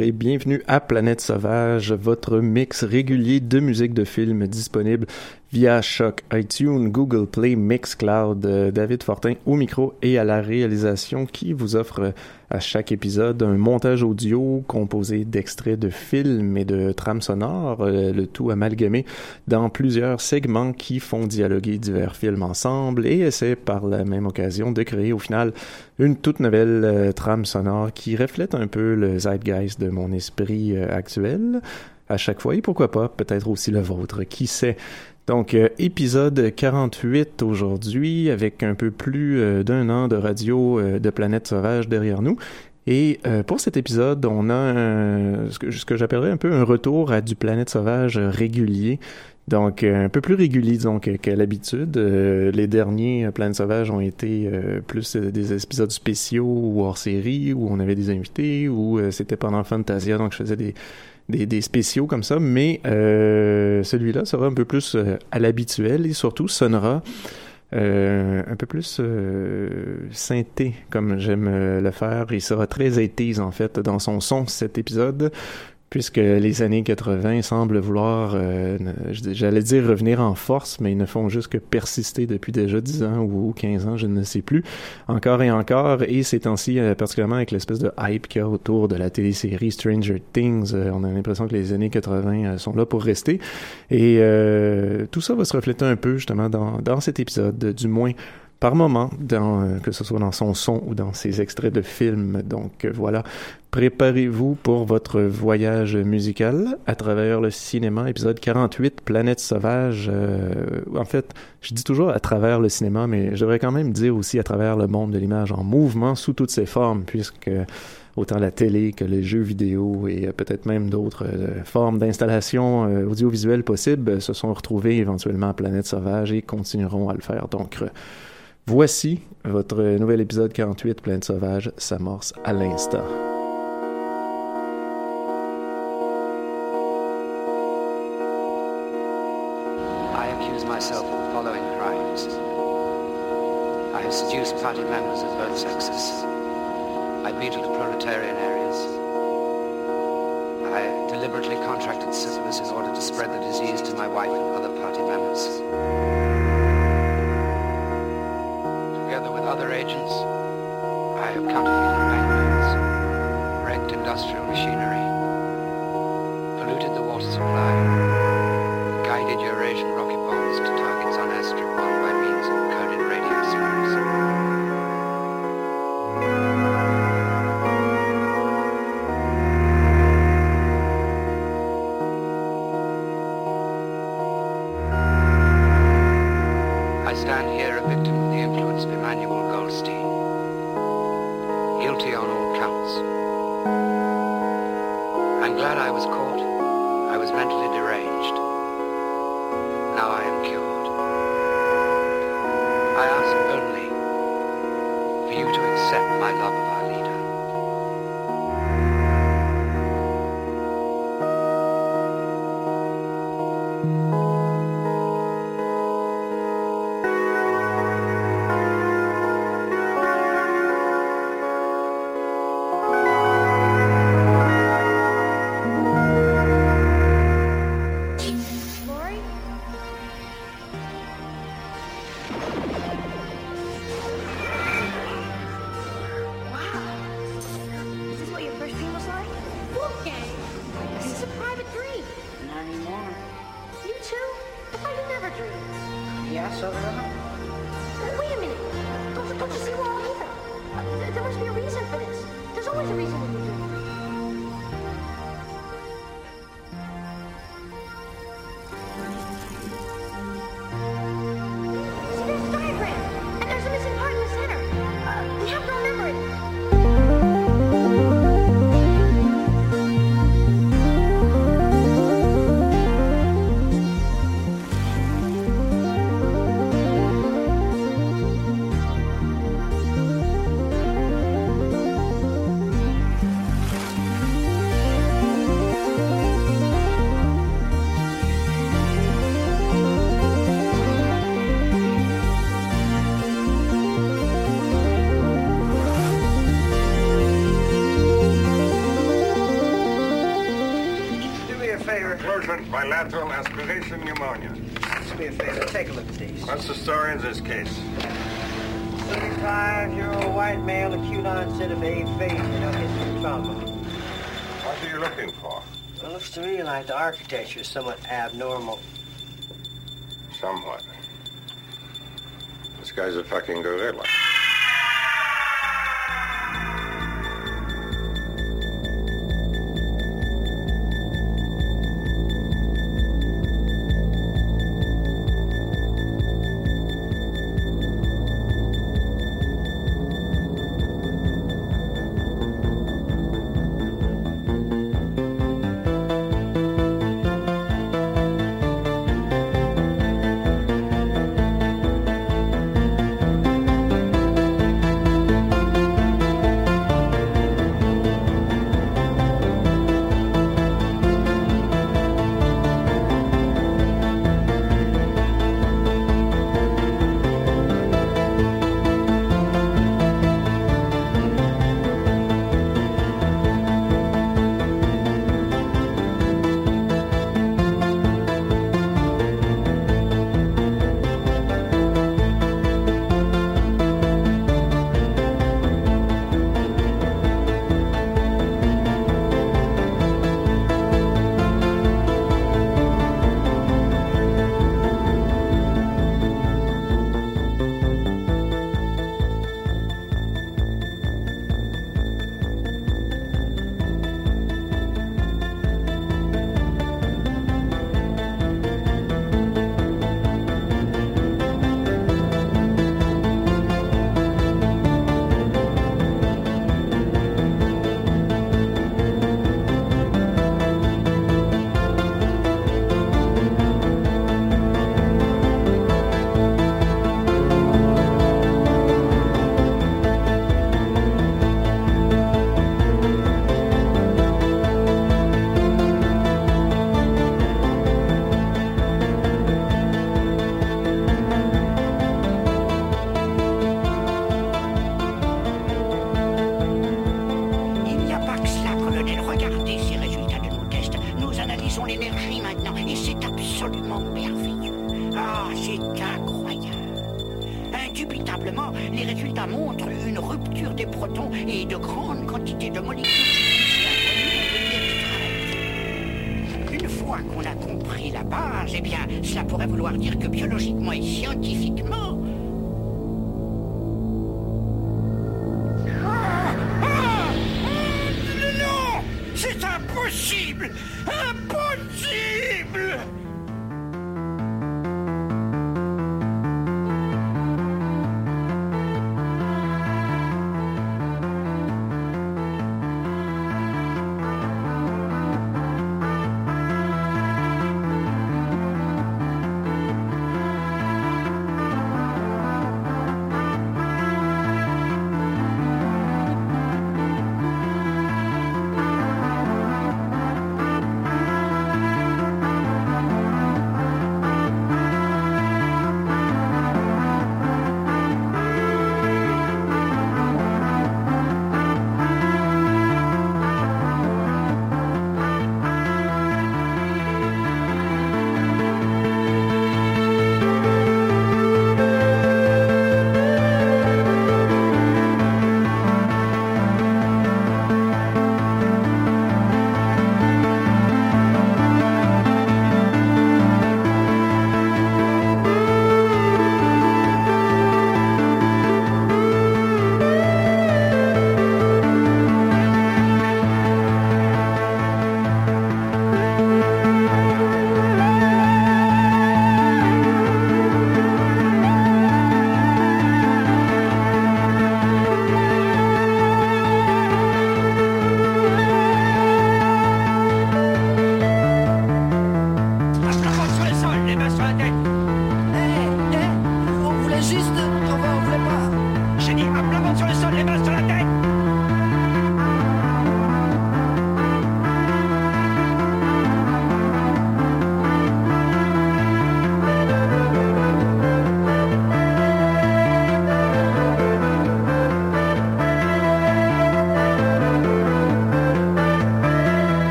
et bienvenue à Planète Sauvage, votre mix régulier de musique de film disponible via Choc, iTunes, Google Play, Mixcloud. Euh, David Fortin au micro et à la réalisation qui vous offre à chaque épisode un montage audio composé d'extraits de films et de trames sonores, euh, le tout amalgamé dans plusieurs segments qui font dialoguer divers films ensemble et essaie par la même occasion de créer au final une toute nouvelle trame sonore qui reflète un peu le zeitgeist de mon esprit actuel à chaque fois et pourquoi pas peut-être aussi le vôtre, qui sait? Donc, euh, épisode 48 aujourd'hui, avec un peu plus euh, d'un an de radio euh, de Planète Sauvage derrière nous. Et pour cet épisode, on a ce que, que j'appellerais un peu un retour à du Planète Sauvage régulier. Donc, un peu plus régulier, disons, qu'à l'habitude. les derniers Planète Sauvage ont été plus des épisodes spéciaux ou hors série, où on avait des invités, ou c'était pendant Fantasia, donc je faisais des, des, spéciaux comme ça, mais euh, celui-là sera un peu plus euh, à l'habituel et surtout sonnera euh, un peu plus synthé comme j'aime le faire. Il sera très 80 en fait dans son son cet épisode puisque les années 80 semblent vouloir, euh, j'allais dire revenir en force, mais ils ne font juste que persister depuis déjà 10 ans ou 15 ans, je ne sais plus, encore et encore, et ces temps-ci, euh, particulièrement avec l'espèce de hype qu'il y a autour de la télésérie Stranger Things, euh, on a l'impression que les années 80 sont là pour rester, et tout ça va se refléter un peu justement dans, dans cet épisode, du moins par moment, dans, que ce soit dans son son ou dans ses extraits de films. Donc voilà, Préparez-vous pour votre voyage musical à travers le cinéma, épisode 48, Planète sauvage. Euh, en fait, je dis toujours à travers le cinéma, mais je devrais quand même dire aussi à travers le monde de l'image en mouvement sous toutes ses formes, puisque autant la télé que les jeux vidéo et euh, peut-être même d'autres euh, formes d'installation audiovisuelle possibles se sont retrouvés éventuellement à Planète Sauvage et continueront à le faire. Donc, voici votre nouvel épisode 48, Planète Sauvage, s'amorce à l'instant. party members of both sexes. I beetled proletarian areas. I deliberately contracted syphilis in order to spread the disease to my wife and other party members. Together with other agents, I have counterfeited banknotes, wrecked industrial machinery, Bilateral aspiration pneumonia. Do me a favor, take a look at these. What's the story in this case? 35-year-old white male, acute onset of aphasia, no history of trauma. What are you looking for? It looks to me like the architecture is somewhat abnormal. Somewhat. This guy's a fucking gorilla.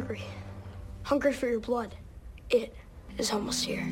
Angry. Hungry for your blood. It is almost here.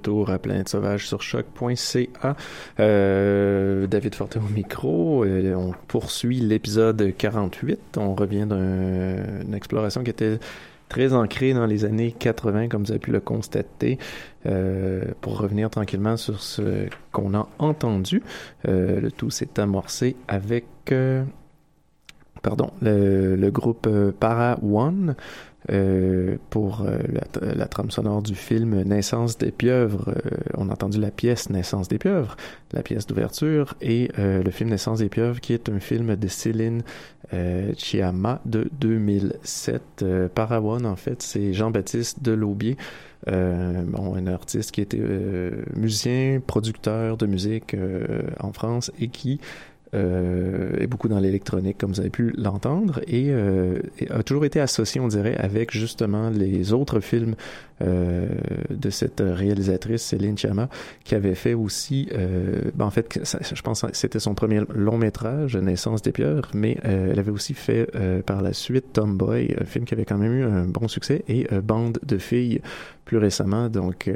Retour à Planète Sauvage sur choc.ca. Euh, David Fortin au micro. Euh, on poursuit l'épisode 48. On revient d'une exploration qui était très ancrée dans les années 80, comme vous avez pu le constater. Euh, pour revenir tranquillement sur ce qu'on a entendu, euh, le tout s'est amorcé avec... pardon, le, le groupe euh, Para One euh, pour euh, la, trame sonore du film Naissance des pieuvres. Euh, on a entendu la pièce Naissance des pieuvres, la pièce d'ouverture, et euh, le film Naissance des pieuvres, qui est un film de Céline Chiama de 2007. Euh, Para One, en fait, c'est Jean-Baptiste Delaubier. Bon, un artiste qui était musicien, producteur de musique en France et qui euh, est beaucoup dans l'électronique, comme vous avez pu l'entendre, et, euh, et a toujours été associé, on dirait, avec justement les autres films euh, de cette réalisatrice, Céline Chama, qui avait fait aussi, euh, ben, en fait, je pense que c'était son premier long métrage, Naissance des pieuvres, mais euh, elle avait aussi fait euh, par la suite Tomboy, un film qui avait quand même eu un bon succès, et Bande de filles plus récemment, donc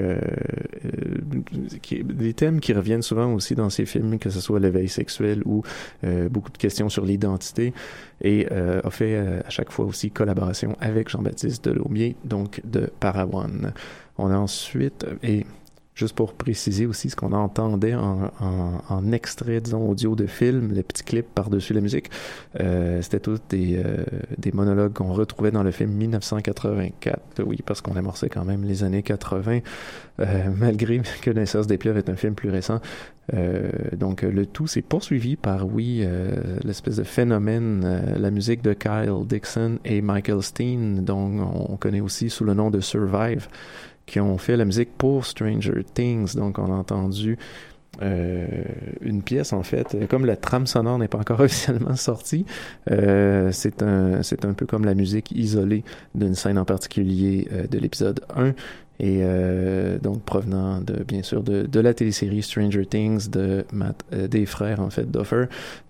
qui, des thèmes qui reviennent souvent aussi dans ces films, que ce soit l'éveil sexuel ou beaucoup de questions sur l'identité, et euh, a fait euh, à chaque fois aussi collaboration avec Jean-Baptiste Delaumier, donc de Parawan. On a ensuite, et juste pour préciser aussi ce qu'on entendait en, en, extrait, disons, audio de film, les petits clips par-dessus la musique, euh, c'était tous des, euh, monologues qu'on retrouvait dans le film 1984. Oui, parce qu'on amorçait quand même les années 80, euh, malgré que Naissance des pieuvres est un film plus récent. Euh, donc le tout s'est poursuivi par, oui, euh, l'espèce de phénomène, euh, la musique de Kyle Dixon et Michael Steen, dont on connaît aussi sous le nom de Survive, qui ont fait la musique pour Stranger Things. Donc on a entendu une pièce en fait, comme la trame sonore n'est pas encore officiellement sortie, c'est un un peu comme la musique isolée d'une scène en particulier de l'épisode 1 et euh, donc provenant de bien sûr de, de la télésérie Stranger Things de euh, des frères en fait Duffer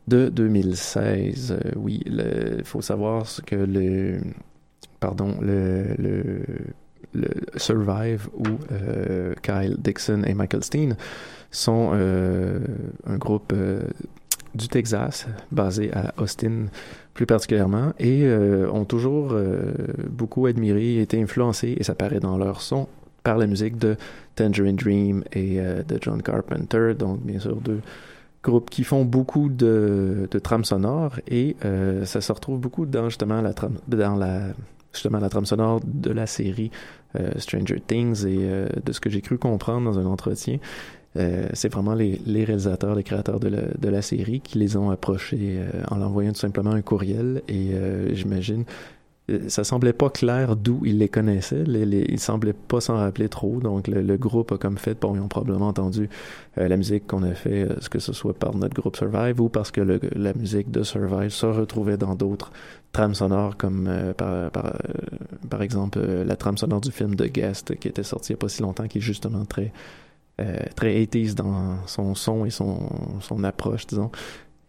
de 2016. Euh, oui, il faut savoir que le pardon le, le le Survive où Kyle Dixon et Michael Steen sont un groupe du Texas basé à Austin plus particulièrement et euh, ont toujours euh, beaucoup admiré, été influencés et ça paraît dans leur son par la musique de Tangerine Dream et euh, de John Carpenter, donc bien sûr deux groupes qui font beaucoup de, de trames sonores et ça se retrouve beaucoup dans justement la trame, dans la justement la trame sonore de la série Stranger Things et de ce que j'ai cru comprendre dans un entretien, euh, c'est vraiment les, les réalisateurs, les créateurs de la, de la série qui les ont approchés euh, en leur envoyant tout simplement un courriel et euh, j'imagine euh, ça semblait pas clair d'où ils les connaissaient. Les, les, ils semblaient pas s'en rappeler trop. Donc, le, le, groupe a comme fait, bon, ils ont probablement entendu euh, la musique qu'on a fait, euh, que ce soit par notre groupe Survive ou parce que le, la musique de Survive se retrouvait dans d'autres trames sonores, comme euh, par, par, euh, par exemple la trame sonore du film The Guest qui était sorti il y a pas si longtemps, qui est justement très, euh, très 80s dans son son et son, son approche, disons.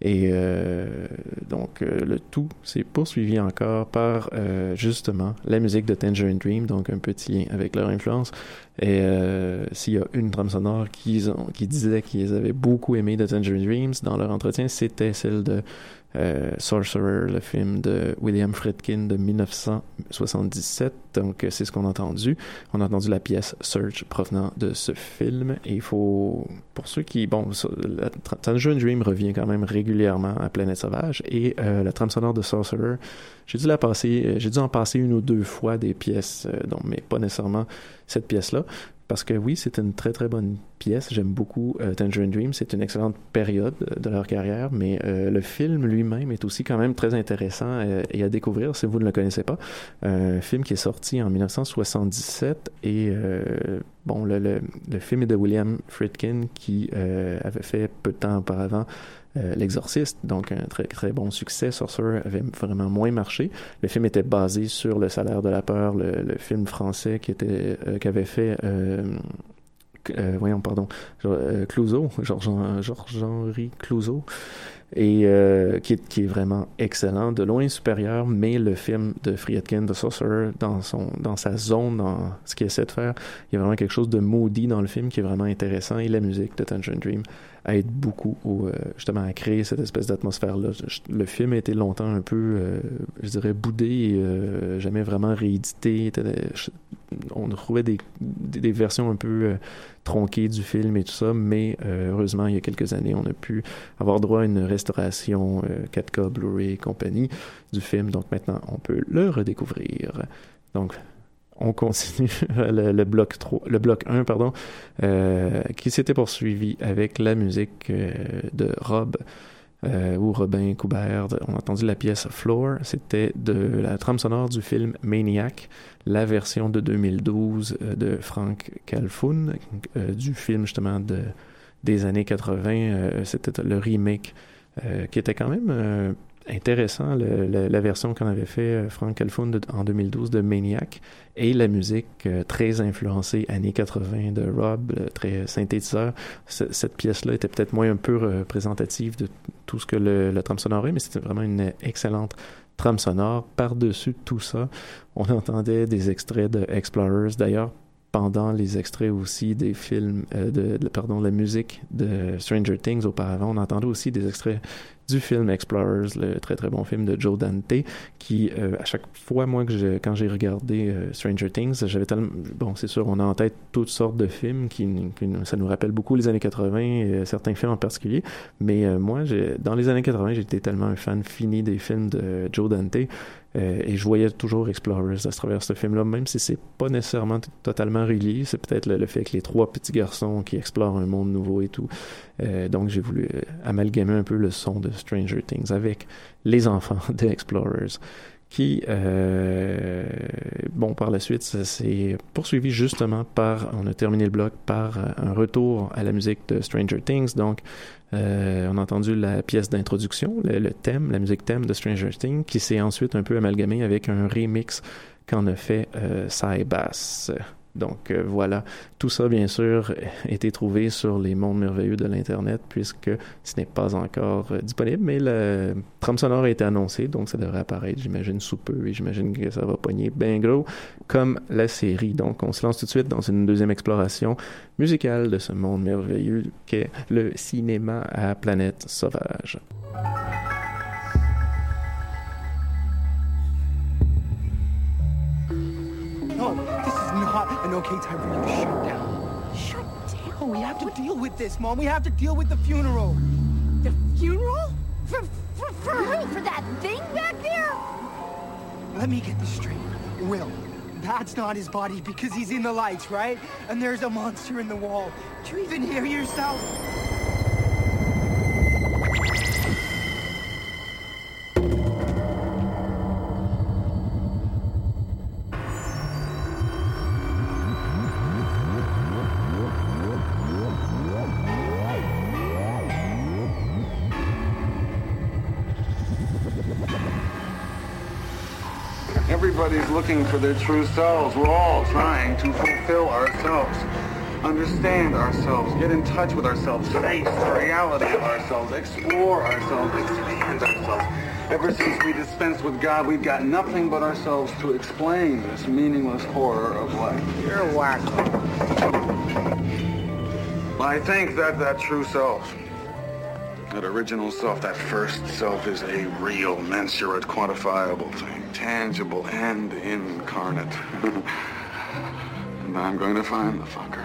Et euh, donc, euh, le tout s'est poursuivi encore par euh, justement la musique de Tangerine Dream, donc un petit lien avec leur influence. Et euh, s'il y a une trame sonore qu'ils ont, qui disait qu'ils avaient beaucoup aimé de Tangerine Dreams dans leur entretien, c'était celle de euh, Sorcerer, le film de William Friedkin de 1977. Donc, c'est ce qu'on a entendu. On a entendu la pièce Search provenant de ce film. Et il faut, pour ceux qui, bon, la Tangerine Dream revient quand même régulièrement à Planète Sauvage et euh, la trame sonore de Sorcerer, j'ai dû la passer, j'ai dû en passer une ou deux fois des pièces, euh, donc, mais pas nécessairement cette pièce-là. Parce que oui, c'est une très très bonne pièce. J'aime beaucoup euh, Tangerine Dream. C'est une excellente période de leur carrière, mais euh, le film lui-même est aussi quand même très intéressant euh, et à découvrir si vous ne le connaissez pas. Un film qui est sorti en 1977 et euh, bon, le, le, le, film est de William Friedkin qui euh, avait fait peu de temps auparavant euh, L'Exorciste, donc un très très bon succès. Sorcerer avait vraiment moins marché. Le film était basé sur Le Salaire de la peur, le, le film français qui était euh, qu'avait fait euh, euh, voyons pardon euh, Clouseau, Georges-Henri Clouseau et euh, qui, est, qui est vraiment excellent, de loin supérieur, mais le film de Friedkin, de Sorcerer, dans, son, dans sa zone, dans ce qu'il essaie de faire, il y a vraiment quelque chose de maudit dans le film qui est vraiment intéressant, et la musique de Tangerine Dream aide beaucoup au, euh, justement à créer cette espèce d'atmosphère-là. Le film a été longtemps un peu, euh, je dirais, boudé euh, jamais vraiment réédité. On trouvait des, des, versions un peu tronquées du film et tout ça, mais heureusement, il y a quelques années, on a pu avoir droit à une restauration 4K, Blu-ray et compagnie du film. Donc maintenant, on peut le redécouvrir. Donc, on continue le, bloc 3, le bloc 1 pardon, euh, qui s'était poursuivi avec la musique euh, de Rob euh, ou Robin Coubert. On a entendu la pièce Floor, c'était de la trame sonore du film Maniac, la version de 2012 euh, de Frank Calfoun, du film justement de, des années 80. c'était le remake qui était quand même intéressant, la version qu'on avait fait euh, Frank Calfoun en 2012 de Maniac et la musique euh, très influencée années 80 de Rob, très synthétiseur. cette pièce-là était peut-être moins un peu représentative de tout ce que le, le trame sonore est, mais c'était vraiment une excellente trame sonore. Par-dessus tout ça, on entendait des extraits de Explorers. D'ailleurs, pendant les extraits aussi des films, euh, de, pardon, la musique de Stranger Things auparavant, on entendait aussi des extraits du film Explorers, le très très bon film de Joe Dante, qui euh, à chaque fois, moi, que quand j'ai regardé euh, Stranger Things, j'avais tellement... Bon, c'est sûr, on a en tête toutes sortes de films qui, ça nous rappelle beaucoup les années 80, et, euh, certains films en particulier, mais moi, dans les années 80, j'étais tellement un fan fini des films de Joe Dante, et je voyais toujours Explorers à travers ce film-là, même si c'est pas nécessairement totalement relié, c'est peut-être le, fait que les trois petits garçons qui explorent un monde nouveau et tout. donc j'ai voulu amalgamer un peu le son de Stranger Things avec les enfants de Explorers qui, euh, bon, par la suite, ça s'est poursuivi justement par, on a terminé le bloc par un retour à la musique de Stranger Things. Donc, euh, on a entendu la pièce d'introduction, le, thème, la musique thème de Stranger Things, qui s'est ensuite un peu amalgamé avec un remix qu'en a fait euh, Bass. Donc euh, voilà, tout ça bien sûr a été trouvé sur les mondes merveilleux de l'Internet puisque ce n'est pas encore euh, disponible, mais le trame sonore a été annoncé, donc ça devrait apparaître, j'imagine, sous peu et j'imagine que ça va pogner bien gros comme la série. Donc on se lance tout de suite dans une deuxième exploration musicale de ce monde merveilleux qu'est le cinéma à planète sauvage. Okay time for you to shut down. Shut down? Oh, we have to deal with this, Mom. We have to deal with the funeral. The funeral? For, for, for who? For that thing back there? Let me get this straight. Will, that's not his body because he's in the lights, right? And there's a monster in the wall. Do you even hear yourself? Looking for their true selves. We're all trying to fulfill ourselves, understand ourselves, get in touch with ourselves, face the reality of ourselves, explore ourselves, expand ourselves. Ever since we dispensed with God, we've got nothing but ourselves to explain this meaningless horror of life. You're wacko. I think that that true self, that original self, that first self is a real, mensurate, quantifiable thing tangible and incarnate. and I'm going to find the fucker.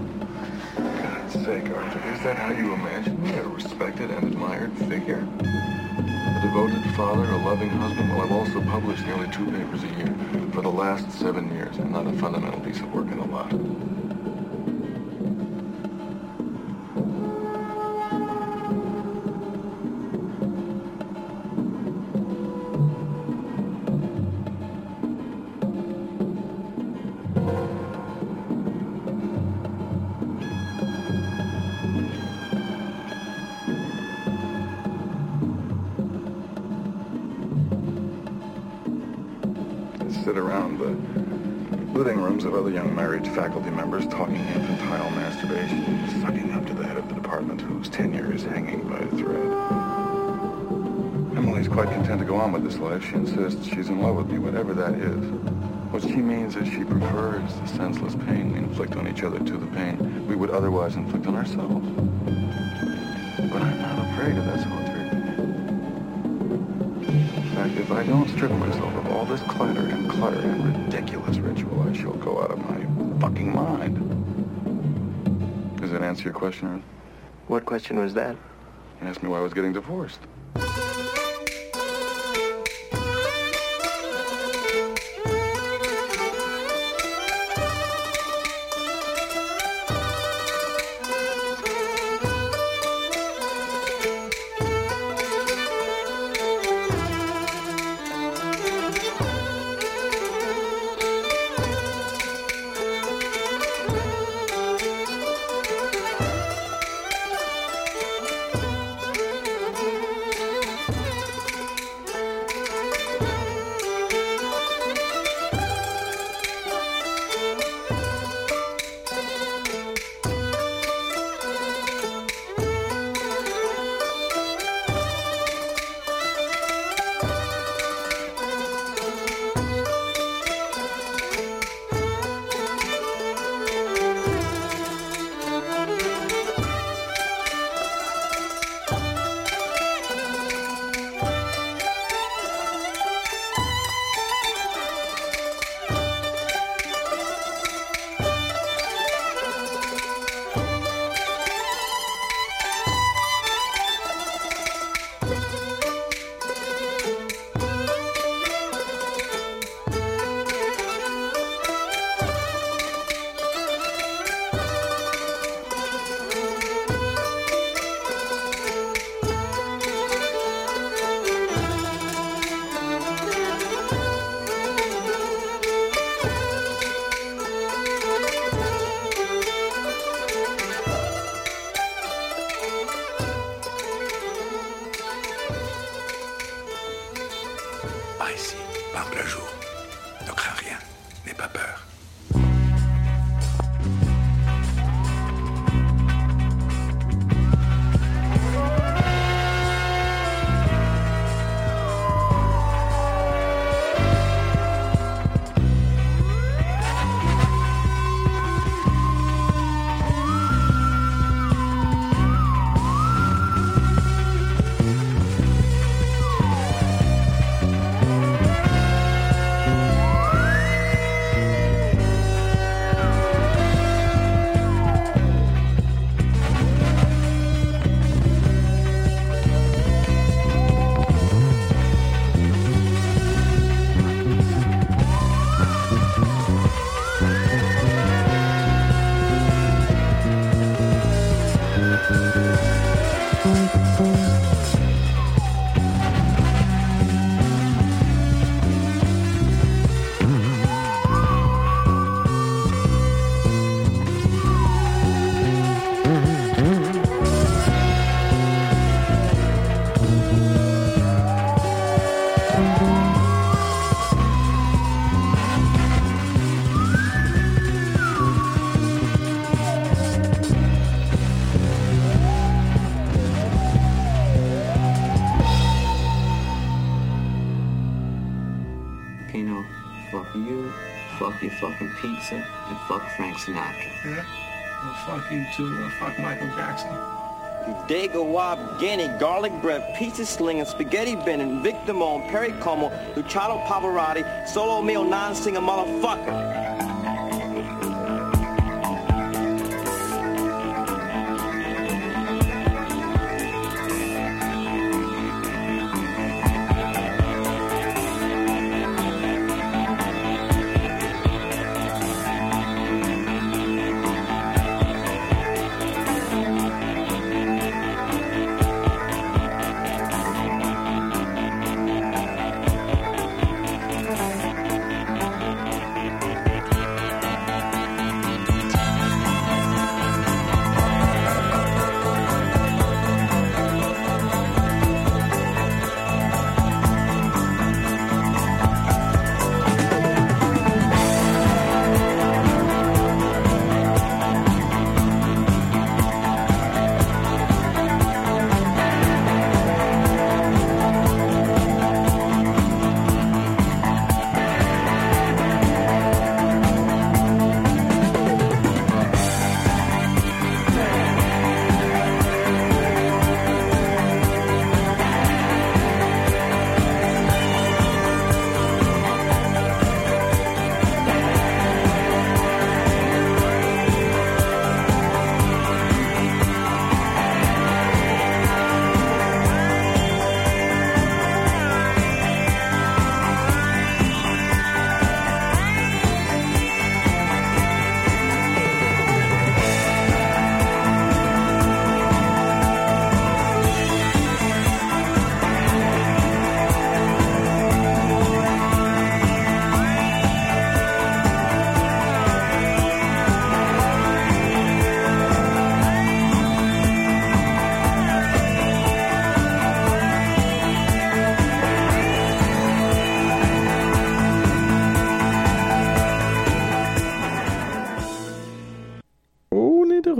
God's sake, Arthur, is that how you imagine me? A respected and admired figure? A devoted father, a loving husband? Well, I've also published nearly two papers a year for the last seven years, and not a fundamental piece of work in the lot. Faculty members talking infantile masturbation, sucking up to the head of the department whose tenure is hanging by a thread. Emily's quite content to go on with this life. She insists she's in love with me, whatever that is. What she means is she prefers the senseless pain we inflict on each other to the pain we would otherwise inflict on ourselves. But I'm not afraid of that solitary In fact, if I don't strip myself of all this clutter answer your question? What question was that? You asked me why I was getting divorced. You. Uh, fuck Michael Jackson. Dago Wab, Guinea, garlic bread, pizza slinging, spaghetti bending, Victor on, Perry Como, Luciano Pavarotti, solo meal non-singer motherfucker.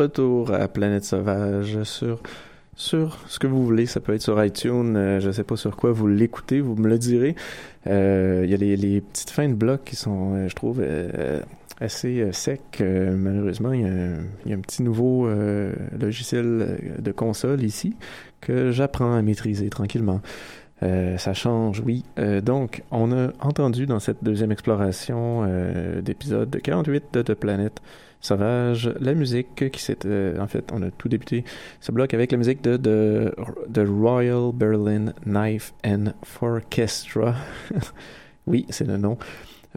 Retour à Planète Sauvage sur sur ce que vous voulez. Ça peut être sur iTunes. euh, je sais pas sur quoi vous l'écoutez. Vous me le direz. Euh, Il y a les, petites fins de bloc qui sont, euh, je trouve, assez secs. Malheureusement, il y, a un, petit nouveau logiciel de console ici que j'apprends à maîtriser tranquillement. Ça change, oui. Donc, on a entendu dans cette deuxième exploration d'épisode 48 de The Planet Sauvage la musique qui s'est... euh, en fait, on a tout débuté ce bloc avec la musique de, de Royal Berlin Knife and Orchestra. oui, c'est le nom.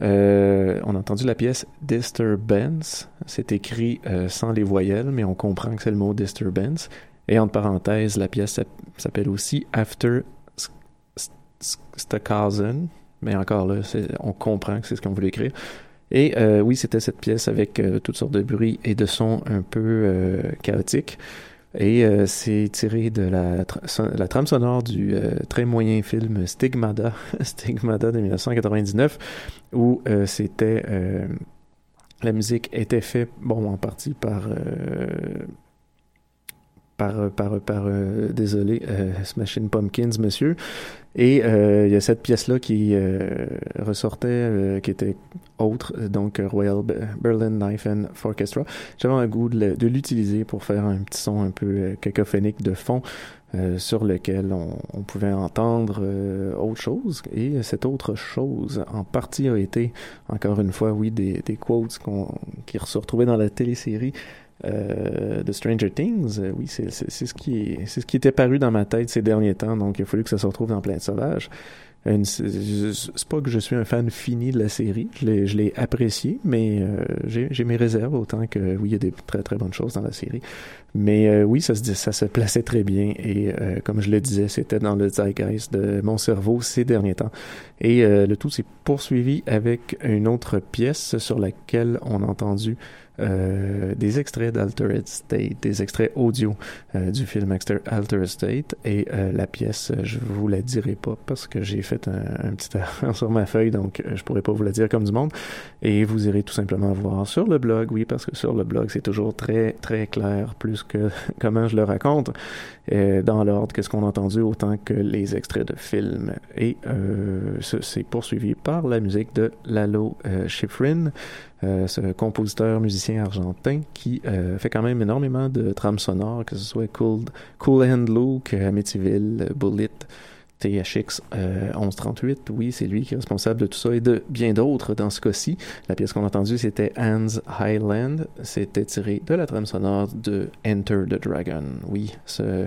Euh, on a entendu la pièce Disturbance. C'est écrit euh, sans les voyelles, mais on comprend que c'est le mot Disturbance. Et entre parenthèses, la pièce s'app- s'appelle aussi After Stockhausen. Mais encore là, on comprend que c'est ce qu'on voulait écrire. Et euh, oui, c'était cette pièce avec euh, toutes sortes de bruits et de sons un peu euh, chaotiques. Et euh, c'est tiré de la, trame sonore du très moyen film Stigmata, Stigmata de 1999, où c'était la musique était faite, bon, en partie par par par par euh, désolé, euh, Smashing Pumpkins, monsieur. Et euh, il y a cette pièce-là qui euh, ressortait, qui était autre, donc Royal Be- Berlin Knife and Orchestra. J'avais un goût de l'utiliser pour faire un petit son un peu cacophonique de fond sur lequel on, pouvait entendre autre chose. Et cette autre chose, en partie, a été, encore une fois, oui, des, des quotes qu'on, qui se retrouvaient dans la télésérie euh, de Stranger Things. Euh, oui, c'est, ce qui est, c'est ce qui était paru dans ma tête ces derniers temps, donc il a fallu que ça se retrouve dans Plein de Sauvage. Une- c'est pas que je suis un fan fini de la série, je l'ai, apprécié, mais euh, j'ai mes réserves autant que oui, il y a des très très bonnes choses dans la série. Mais euh, oui, ça se, ça se plaçait très bien et euh, comme je le disais, c'était dans le zeitgeist de mon cerveau ces derniers temps. Et euh, le tout s'est poursuivi avec une autre pièce sur laquelle on a entendu euh, des extraits d'Altered State, des extraits audio euh, du film Altered State. Et euh, la pièce, je vous la dirai pas parce que j'ai fait un, petit erreur sur ma feuille, donc je pourrais pas vous la dire comme du monde. Et vous irez tout simplement voir sur le blog, oui, parce que sur le blog, c'est toujours très, très clair, plus que comment je le raconte, euh, dans l'ordre que ce qu'on a entendu, autant que les extraits de films. Et euh, ce- c'est poursuivi par la musique de Lalo euh, Schifrin, ce compositeur musicien argentin qui fait quand même énormément de trames sonores, que ce soit Cool, cool Hand Luke, Amityville, Bullet, THX euh, 1138, oui, c'est lui qui est responsable de tout ça et de bien d'autres dans ce cas-ci. La pièce qu'on a entendue, c'était Hans Highland. C'était tiré de la trame sonore de Enter the Dragon. Oui, ce,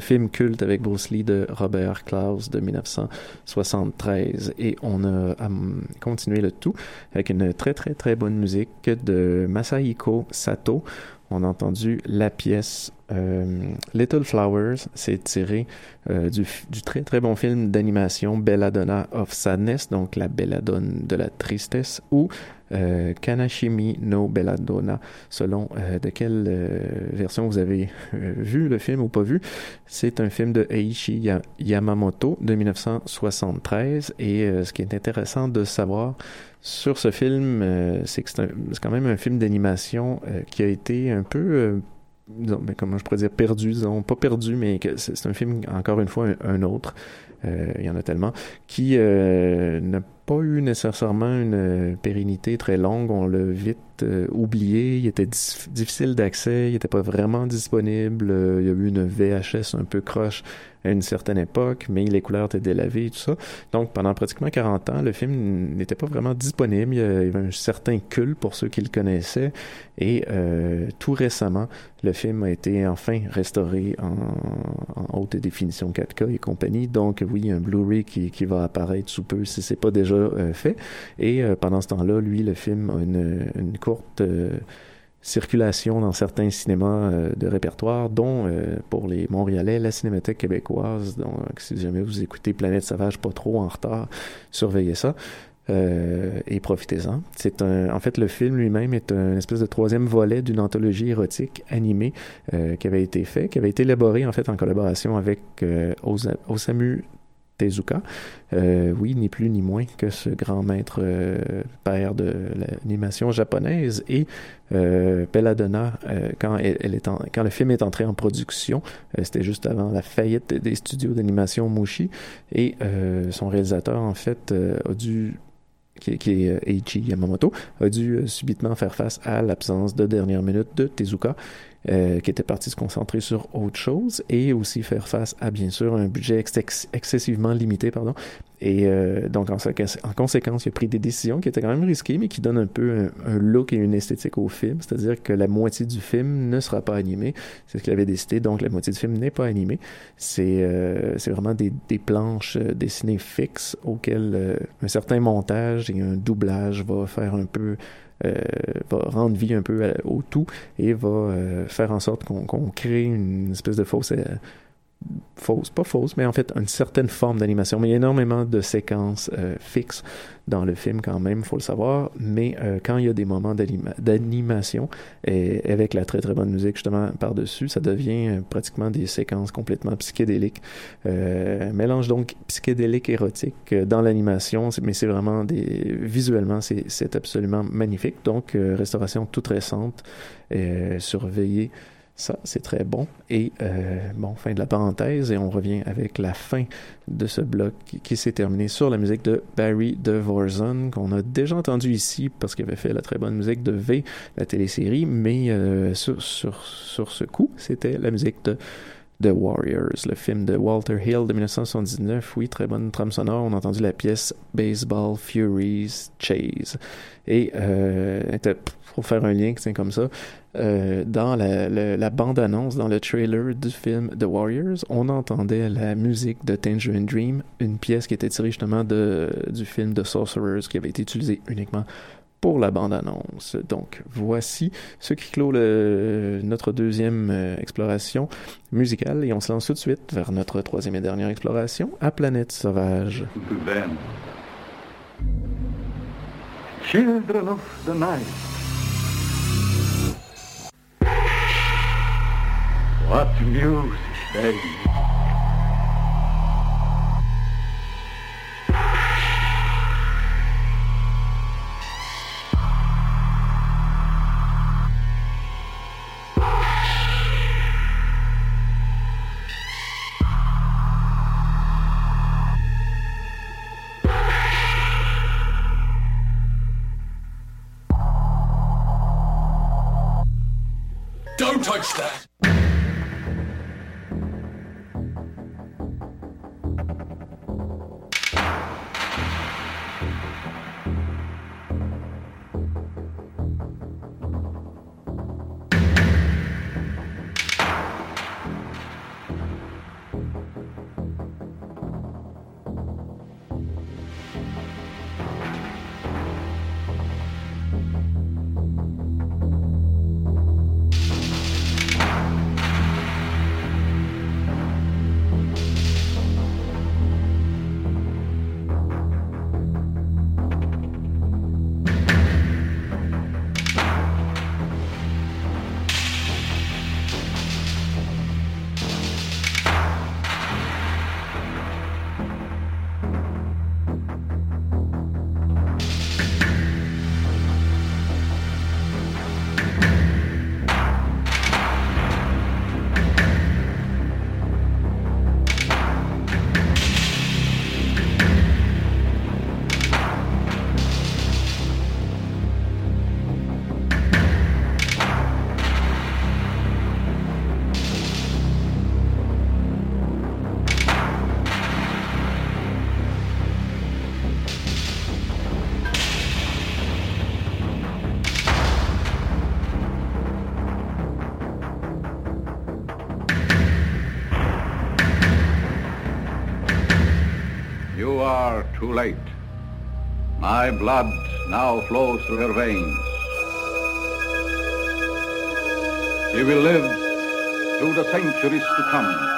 film culte avec Bruce Lee de Robert Klaus de 1973. Et on a hum, continué le tout avec une très très très bonne musique de Masahiko Sato. On a entendu la pièce euh, Little Flowers, c'est tiré euh, du, très très bon film d'animation Belladonna of Sadness, donc la belladone de la tristesse, ou euh, Kanashimi no Belladonna, selon euh, de quelle version vous avez vu le film ou pas vu. C'est un film de Eiichi Ya- Yamamoto de 1973 et ce qui est intéressant de savoir sur ce film, euh, c'est que c'est quand même un film d'animation euh, qui a été un peu euh, ben, comment je pourrais dire, perdu, disons, pas perdu, mais c'est un film, encore une fois, un, un autre, il y en a tellement, qui n'a pas eu nécessairement une pérennité très longue, on l'a vite euh, oublié, il était difficile d'accès, il n'était pas vraiment disponible, euh, il y a eu une VHS un peu croche à une certaine époque, mais les couleurs étaient délavées et tout ça. Donc pendant pratiquement 40 ans, le film n'était pas vraiment disponible, il y avait un certain culte pour ceux qui le connaissaient, et euh, tout récemment, le film a été enfin restauré en, en haute définition 4K et compagnie. Donc oui, un Blu-ray qui, qui va apparaître sous peu si c'est pas déjà euh, fait. Et euh, pendant ce temps-là, lui, le film a une, une courte euh, circulation dans certains cinémas euh, de répertoire, dont euh, pour les Montréalais, la Cinémathèque québécoise. Donc si jamais vous écoutez Planète Sauvage pas trop en retard, surveillez ça. Et profitez-en. C'est un, en fait, le film lui-même est un espèce de troisième volet d'une anthologie érotique animée qui avait été fait, qui avait été élaboré en fait en collaboration avec Osa- Osamu Tezuka. Euh, oui, ni plus ni moins que ce grand maître euh, père de l'animation japonaise. Et euh, euh, quand, le film est entré en production, c'était juste avant la faillite des studios d'animation Mushi, et son réalisateur, en fait, a dû qui, est Eiichi Yamamoto, a dû subitement faire face à l'absence de dernière minute de Tezuka, euh, qui était parti se concentrer sur autre chose, et aussi faire face à, bien sûr, un budget ex excessivement limité, pardon. Et euh, donc, en, en, conséquence, il a pris des décisions qui étaient quand même risquées, mais qui donnent un peu un, look et une esthétique au film, c'est-à-dire que la moitié du film ne sera pas animée, c'est ce qu'il avait décidé, donc la moitié du film n'est pas animée. C'est euh, vraiment des, des planches euh, dessinées fixes auxquelles euh, un certain montage et un doublage va faire un peu va rendre vie un peu à, au tout et va euh, faire en sorte qu'on qu crée une espèce de fausse euh, fausse, pas fausse, mais en fait une certaine forme d'animation. Mais il y a énormément de séquences euh, fixes dans le film quand même, faut le savoir. Mais euh, quand il y a des moments d'animation et avec la très très bonne musique justement par-dessus, ça devient euh, pratiquement des séquences complètement psychédéliques. Mélange donc psychédélique érotique dans l'animation, mais c'est vraiment des visuellement c'est absolument magnifique. Donc restauration toute récente, surveillée ça, c'est très bon. Et euh, bon, fin de la parenthèse, et on revient avec la fin de ce bloc qui, s'est terminé sur la musique de Barry DeVorzon, qu'on a déjà entendu ici parce qu'il avait fait la très bonne musique de V, la télésérie, mais euh, sur, sur, sur ce coup, c'était la musique de The Warriors, le film de Walter Hill de 1979. Oui, très bonne trame sonore. On a entendu la pièce Baseball Furies Chase. Et euh, pour faire un lien, c'est comme ça, euh, dans la, bande-annonce, dans le trailer du film The Warriors, on entendait la musique de Tangerine Dream, une pièce qui était tirée justement de, du film The Sorcerers, qui avait été utilisée uniquement pour la bande-annonce. Donc, voici ce qui clôt notre deuxième euh, exploration musicale et on se lance tout de suite vers notre troisième et dernière exploration à Planète Sauvage. Ben. Children of the night. What music, late. My blood now flows through her veins. She will live through the centuries to come.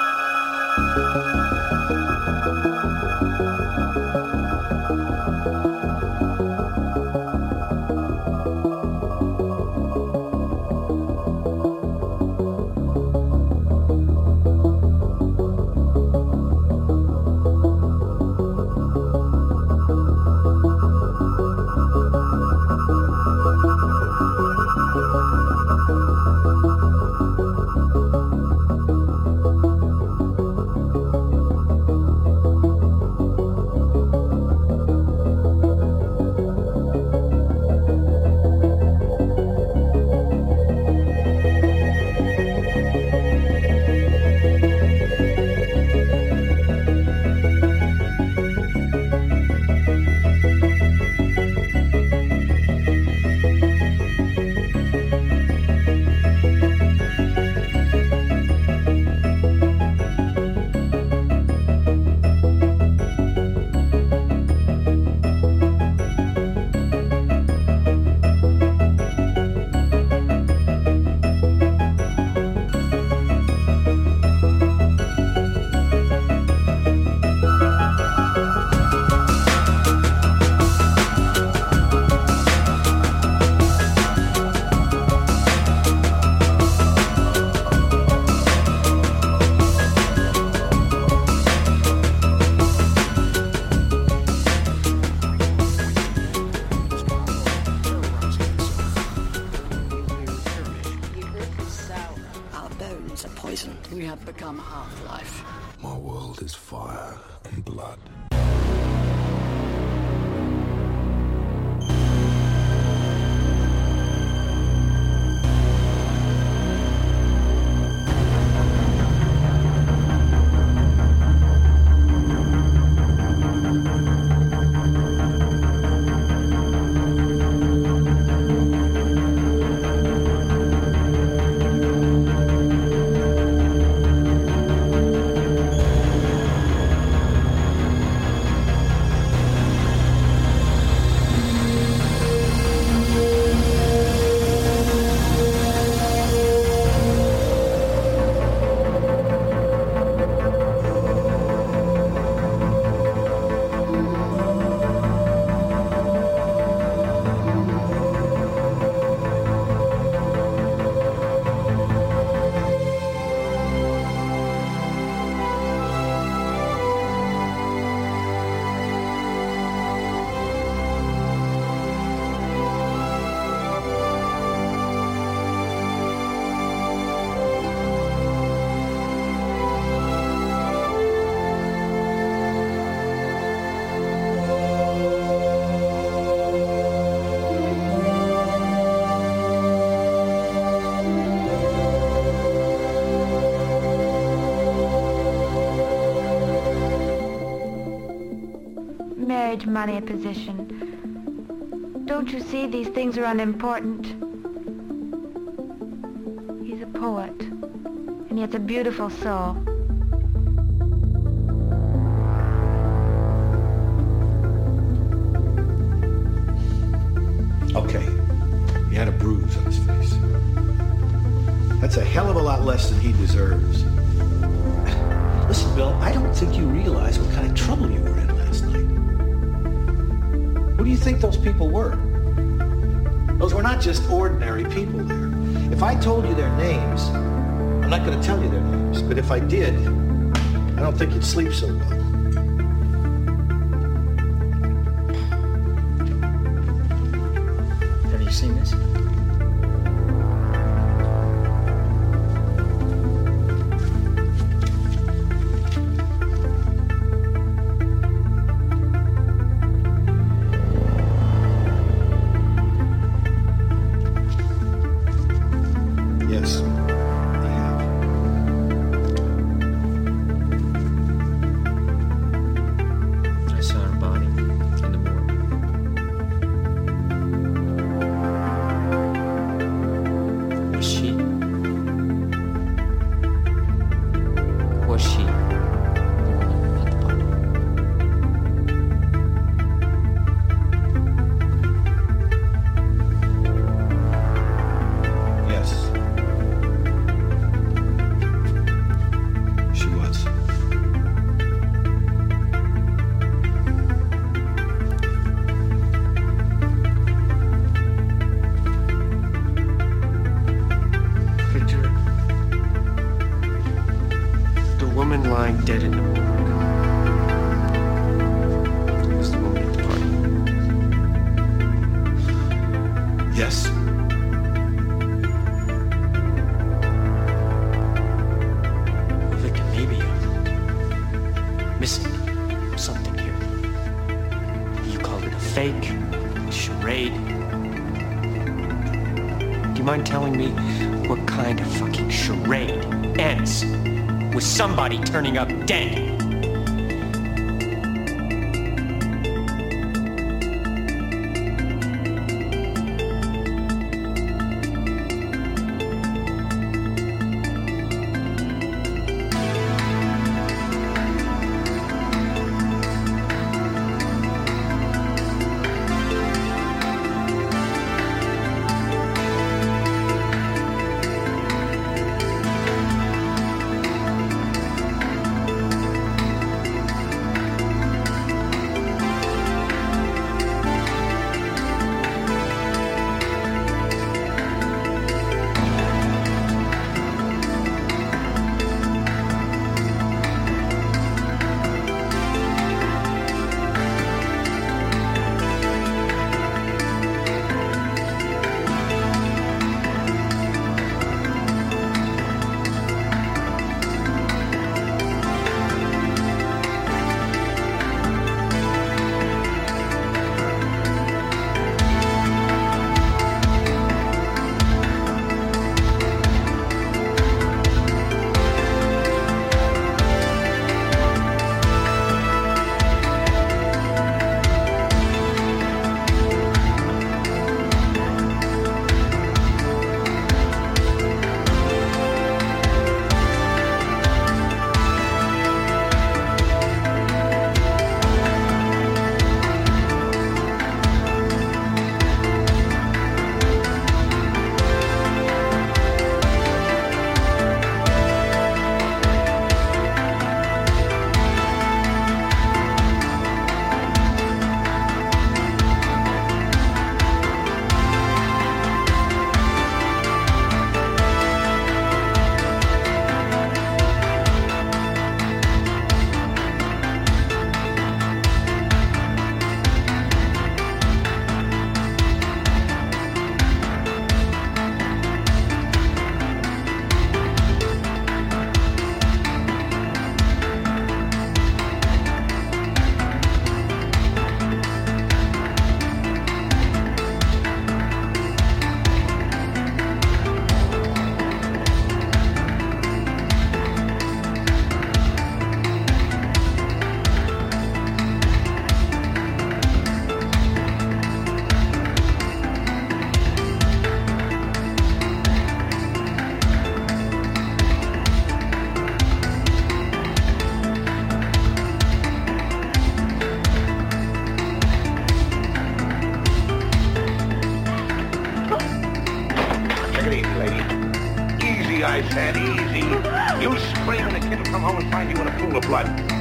by position. Don't you see these things are unimportant? He's a poet, and he has a beautiful soul. told you their names, I'm not going to tell you their names, but if I did, I don't think you'd sleep so well. I said, easy. You scream and the kid will come home and find you in a pool of blood.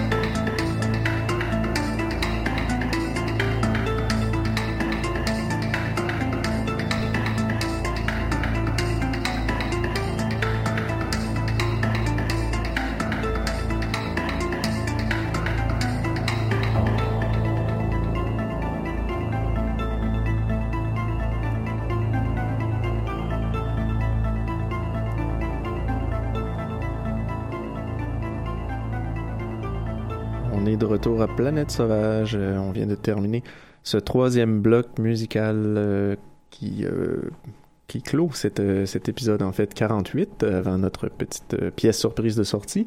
Planète Sauvage. Euh, on vient de terminer ce troisième bloc musical euh, qui, euh, qui clôt cet, cet épisode, en fait, 48, euh, avant notre petite pièce surprise de sortie.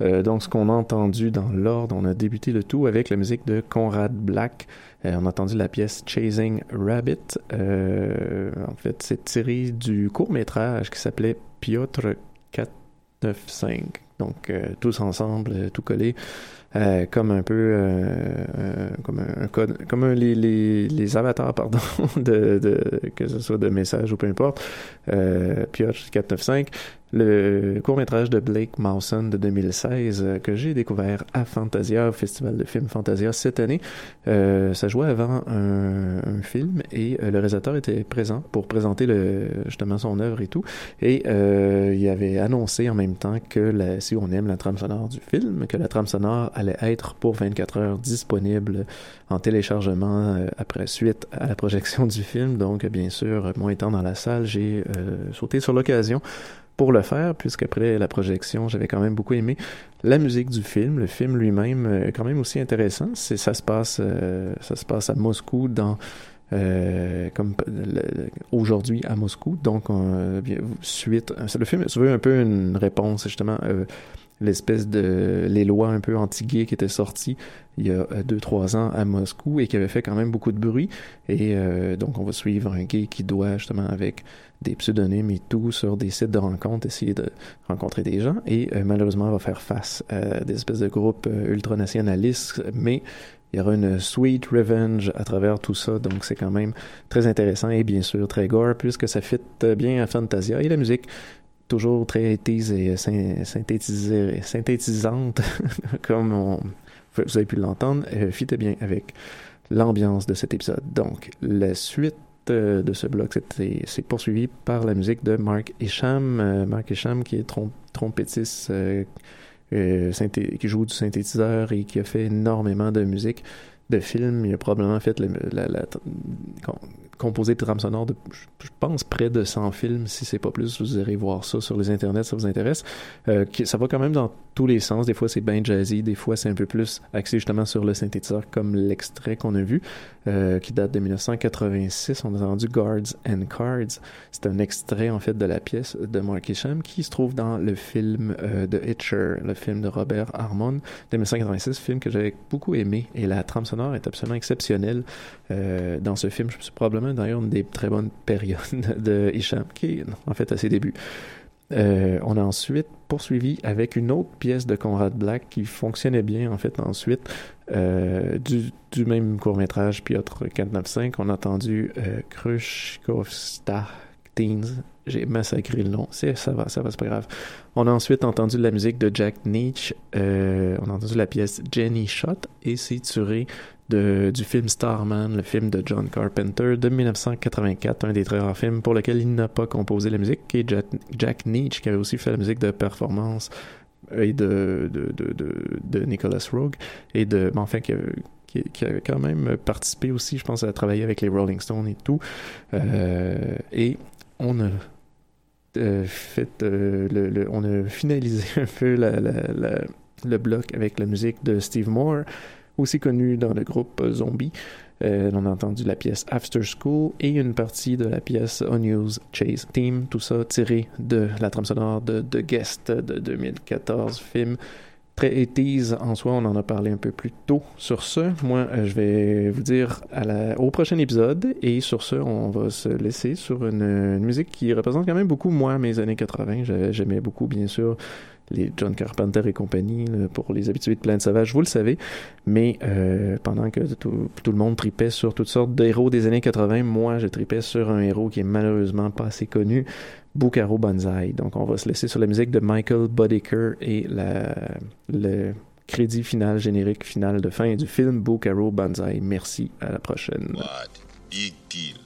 Donc, ce qu'on a entendu dans l'ordre, on a débuté le tout avec la musique de Conrad Black. On a entendu la pièce Chasing Rabbit. En fait, c'est tiré du court-métrage qui s'appelait Piotr 495. Donc, tous ensemble, tout collé. Euh, comme un peu euh, euh, comme un, code comme un, les, les, les avatars pardon de, de que ce soit de messages ou peu importe. Euh, Piotr 495 le court-métrage de Blake Mawson de 2016 euh, que j'ai découvert à Fantasia, au Festival de films Fantasia cette année. Euh, ça jouait avant un, un film et euh, le réalisateur était présent pour présenter le, justement son œuvre et tout. Et euh, il avait annoncé en même temps que la, si on aime la trame sonore du film, que la trame sonore allait être pour 24 heures disponible en téléchargement après suite à la projection du film. Donc, bien sûr, moi étant dans la salle, j'ai sauté sur l'occasion pour le faire, puisqu'après la projection, j'avais quand même beaucoup aimé la musique du film. Le film lui-même est quand même aussi intéressant. C'est, ça se passe, euh, ça se passe à Moscou dans euh, comme aujourd'hui à Moscou. Donc, euh, bien, suite, c'est le film veut un peu une réponse justement euh, l'espèce de les lois un peu anti-gays qui étaient sorties il y a euh, deux trois ans à Moscou et qui avait fait quand même beaucoup de bruit. Et euh, donc on va suivre un gay qui doit justement avec des pseudonymes et tout sur des sites de rencontres essayer de rencontrer des gens. Et euh, malheureusement va faire face à des espèces de groupes ultranationalistes. Mais il y aura une sweet revenge à travers tout ça, donc c'est quand même très intéressant et bien sûr très gore puisque ça fit bien à Fantasia et la musique toujours très 80s et synthétisée- synthétisante comme vous avez pu l'entendre, euh, fitait bien avec l'ambiance de cet épisode. Donc la suite euh, de ce bloc c'était- c'est poursuivi par la musique de Mark Isham, euh, Mark Isham qui est trom- trompettiste euh, euh, qui joue du synthétiseur et qui a fait énormément de musique de films. Il a probablement fait la, composé de trame sonore de, je je pense, près de 100 films, si c'est pas plus. Vous irez voir ça sur les internets, ça vous intéresse. Euh, ça va quand même dans tous les sens. Des fois, c'est bien jazzy. Des fois, c'est un peu plus axé justement sur le synthétiseur, comme l'extrait qu'on a vu, euh, qui date de 1986. On a entendu Guards and Cards. C'est un extrait, en fait, de la pièce de Mark Isham qui se trouve dans le film euh, de Hitcher, le film de Robert Harmon de 1986, film que j'avais beaucoup aimé. Et la trame sonore est absolument exceptionnelle dans ce film. C'est probablement d'ailleurs une des très bonnes périodes de Isham, qui est en fait à ses débuts. Euh, on a ensuite poursuivi avec une autre pièce de Conrad Black qui fonctionnait bien en fait ensuite euh, du, du même court métrage Piotr 495 on a entendu euh, Krushkovsta Teens j'ai massacré le nom. Ça va ça va c'est pas grave. On a ensuite entendu la musique de Jack Nietzsche euh, on a entendu la pièce Jenny Shot et c'est tiré du film Starman, le film de John Carpenter de 1984, un des très rares films pour lequel il n'a pas composé la musique, et Jack, Jack Nietzsche qui avait aussi fait la musique de performance et de, de, de, de, Nicholas Rogue, et de, enfin, qui, qui, avait quand même participé aussi, je pense, à travailler avec les Rolling Stones et tout. Euh, et on a euh, fait euh, le, on a finalisé un peu la- la- le bloc avec la musique de Steve Moore, aussi connu dans le groupe Zombie. On a entendu la pièce After School et une partie de la pièce On News Chase Team, tout ça tiré de la trame sonore de The Guest de 2014, film très 80s en soi, on en a parlé un peu plus tôt. Sur ce, moi, euh, je vais vous dire au prochain épisode et sur ce, on va se laisser sur une, une musique qui représente quand même beaucoup, moi, mes années 80. J'avais- J'aimais beaucoup, bien sûr, les John Carpenter et compagnie, pour les habitués de Planète Sauvage, vous le savez. Mais euh, pendant que tout, le monde tripait sur toutes sortes d'héros des années 80, moi, je tripais sur un héros qui est malheureusement pas assez connu, Bukaro Banzai. Donc, on va se laisser sur la musique de Michael Boddicker et le crédit final, générique final de fin du film Bukaro Banzai. Merci, à la prochaine. What?